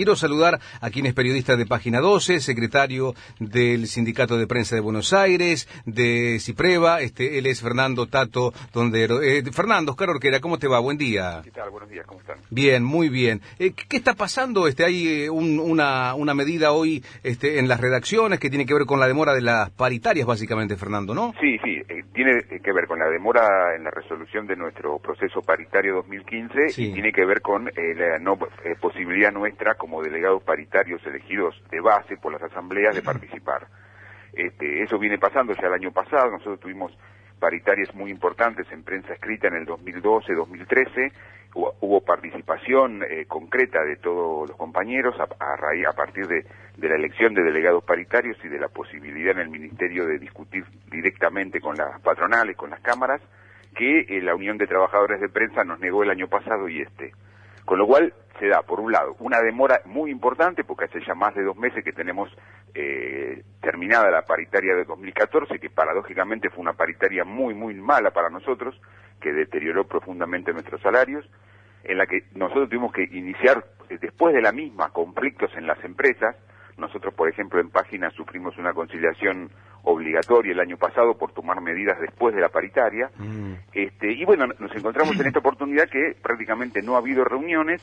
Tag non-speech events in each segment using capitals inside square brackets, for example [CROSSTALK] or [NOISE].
Quiero saludar a quien es periodista de Página 12, secretario del Sindicato de Prensa de Buenos Aires, de Cipreva, este, él es Fernando Tato Tondero. Eh, Fernando, Oscar Orquera, ¿cómo te va? Buen día. ¿Qué tal? Buenos días, ¿cómo están? Bien, muy bien. Eh, ¿Qué está pasando? Este, hay eh, una, una medida hoy este, en las redacciones que tiene que ver con la demora de las paritarias, básicamente, Fernando, ¿no? Sí, sí, eh, tiene que ver con la demora en la resolución de nuestro proceso paritario 2015 Sí. y tiene que ver con la no posibilidad nuestra como delegados paritarios elegidos de base por las asambleas de participar. Este, eso viene pasando ya el año pasado, nosotros tuvimos paritarias muy importantes en prensa escrita en el 2012, 2013, hubo, hubo participación eh, concreta de todos los compañeros a, partir de, de la elección de delegados paritarios y de la posibilidad en el Ministerio de discutir directamente con las patronales, con las cámaras, que eh, la Unión de Trabajadores de Prensa nos negó el año pasado y este. Con lo cual se da, por un lado, una demora muy importante, porque hace ya más de dos meses que tenemos eh, terminada la paritaria de 2014, que paradójicamente fue una paritaria muy, muy mala para nosotros, que deterioró profundamente nuestros salarios, en la que nosotros tuvimos que iniciar, eh, después de la misma, conflictos en las empresas. Nosotros, por ejemplo, en Página sufrimos una conciliación obligatoria el año pasado por tomar medidas después de la paritaria. Mm. Este, y bueno, nos encontramos en esta oportunidad que prácticamente no ha habido reuniones,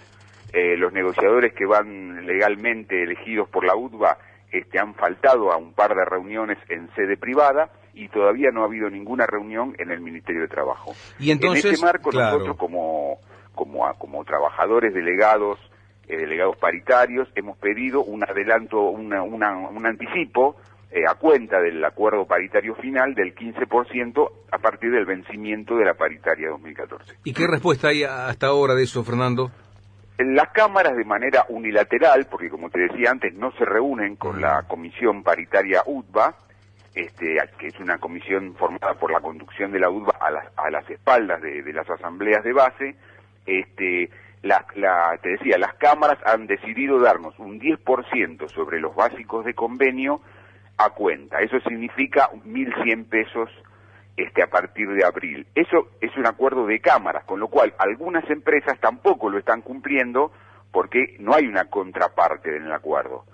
eh, los negociadores que van legalmente elegidos por la UTBA este, han faltado a un par de reuniones en sede privada y todavía no ha habido ninguna reunión en el Ministerio de Trabajo. Y entonces, en este marco claro. nosotros como, como, como trabajadores delegados, eh, delegados paritarios, hemos pedido un adelanto, una, una- un anticipo eh, a cuenta del acuerdo paritario final del 15% a partir del vencimiento de la paritaria 2014. ¿Y qué respuesta hay hasta ahora de eso, Fernando? Las cámaras de manera unilateral, porque como te decía antes, no se reúnen con la comisión paritaria UTBA, este, que es una comisión formada por la conducción de la UTBA a las, a las espaldas de, de las asambleas de base, este, la, la- te decía, las cámaras han decidido darnos un 10% sobre los básicos de convenio a cuenta. Eso significa 1.100 pesos este, a partir de abril. Eso es un acuerdo de cámaras, con lo cual algunas empresas tampoco lo están cumpliendo porque no hay una contraparte en el acuerdo.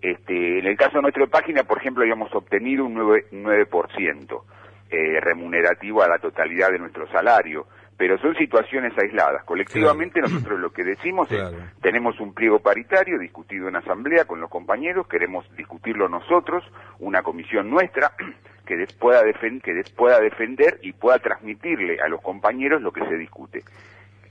Este, en el caso de nuestra página, por ejemplo, habíamos obtenido un 9%, 9% eh, remunerativo a la totalidad de nuestro salario, pero son situaciones aisladas. Colectivamente nosotros lo que decimos Claro. es, tenemos un pliego paritario discutido en asamblea con los compañeros, queremos discutirlo nosotros, una comisión nuestra que des- pueda, defen- que des- pueda defender y pueda transmitirle a los compañeros lo que se discute.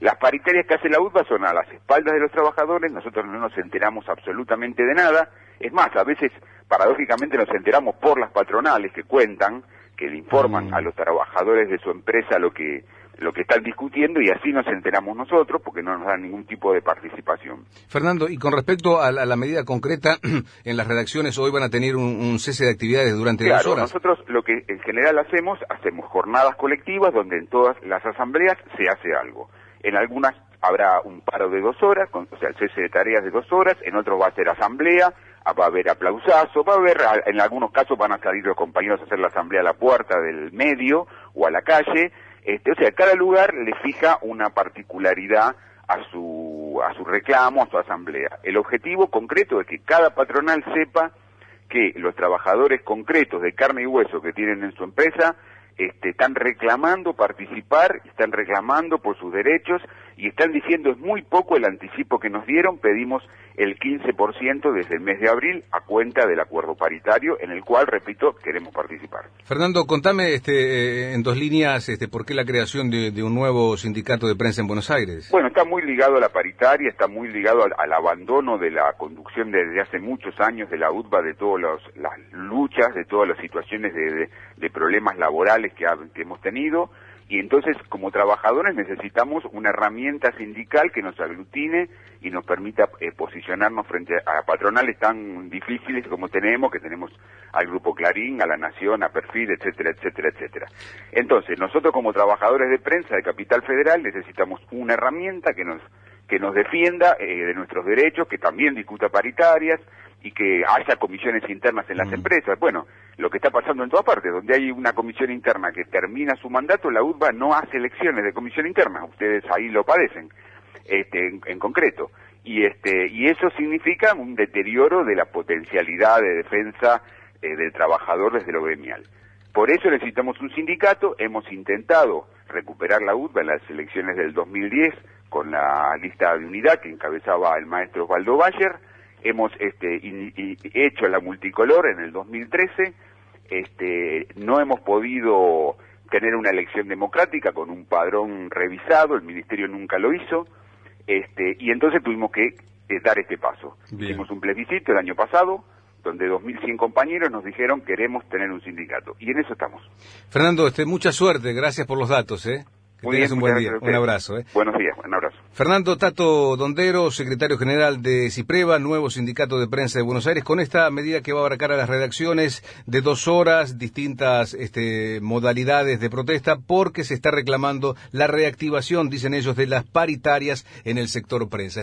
Las paritarias que hace la UTBA son a las espaldas de los trabajadores, nosotros no nos enteramos absolutamente de nada, es más, a veces paradójicamente nos enteramos por las patronales que cuentan, que le informan Mm. a los trabajadores de su empresa lo que lo que están discutiendo y así nos enteramos nosotros porque no nos dan ningún tipo de participación. Fernando, y con respecto a la, a la medida concreta, [CLEARS THROAT] en las redacciones hoy van a tener un, un cese de actividades durante dos horas. nosotros lo que en general hacemos, hacemos jornadas colectivas donde en todas las asambleas se hace algo. En algunas habrá un paro de dos horas, con- o sea, el cese de tareas de dos horas, en otros va a ser asamblea, va a haber aplausazo, va a haber, en algunos casos van a salir los compañeros a hacer la asamblea a la puerta del medio o a la calle, este, o sea, cada lugar le fija una particularidad a su, a su reclamo, a su asamblea. El objetivo concreto es que cada patronal sepa que los trabajadores concretos de carne y hueso que tienen en su empresa este, están reclamando participar, están reclamando por sus derechos y están diciendo es muy poco el anticipo que nos dieron, pedimos el 15% desde el mes de abril a cuenta del acuerdo paritario en el cual, repito, queremos participar. Fernando, contame este, eh, en dos líneas este, por qué la creación de, de un nuevo sindicato de prensa en Buenos Aires. Bueno, está muy ligado a la paritaria, está muy ligado al, al abandono de la conducción desde hace muchos años de la UTBA, de todas las luchas, de todas las situaciones de, de- de problemas laborales que, ha- que hemos tenido. Y entonces, como trabajadores, necesitamos una herramienta sindical que nos aglutine y nos permita eh, posicionarnos frente a patronales tan difíciles como tenemos, que tenemos al Grupo Clarín, a La Nación, a Perfil, etcétera, etcétera, etcétera. Entonces, nosotros como trabajadores de prensa de Capital Federal necesitamos una herramienta que nos que nos defienda eh, de nuestros derechos, que también discuta paritarias y que haya comisiones internas en las Mm. empresas. Bueno, lo que está pasando en todas partes, donde hay una comisión interna que termina su mandato, la UTBA no hace elecciones de comisión interna. Ustedes ahí lo padecen, este, en, en concreto. y este y eso significa un deterioro de la potencialidad de defensa eh, del trabajador desde lo gremial. Por eso necesitamos un sindicato, hemos intentado recuperar la UTBA en las elecciones del 2010 con la lista de unidad que encabezaba el maestro Osvaldo Bayer, hemos este, hecho la multicolor en el 2013, este, no hemos podido tener una elección democrática con un padrón revisado, el ministerio nunca lo hizo, este, y entonces tuvimos que eh, dar este paso. Hicimos un plebiscito el año pasado, donde 2.100 compañeros nos dijeron queremos tener un sindicato, y en eso estamos. Fernando, este, mucha suerte, gracias por los datos. ¿eh? Que tengas un buen día, un abrazo. ¿eh? Buenos días, un abrazo. Fernando Tato Dondero, secretario general de CIPREVA, nuevo sindicato de prensa de Buenos Aires, con esta medida que va a abarcar a las redacciones de dos horas, distintas este, modalidades de protesta, porque se está reclamando la reactivación, dicen ellos, de las paritarias en el sector prensa.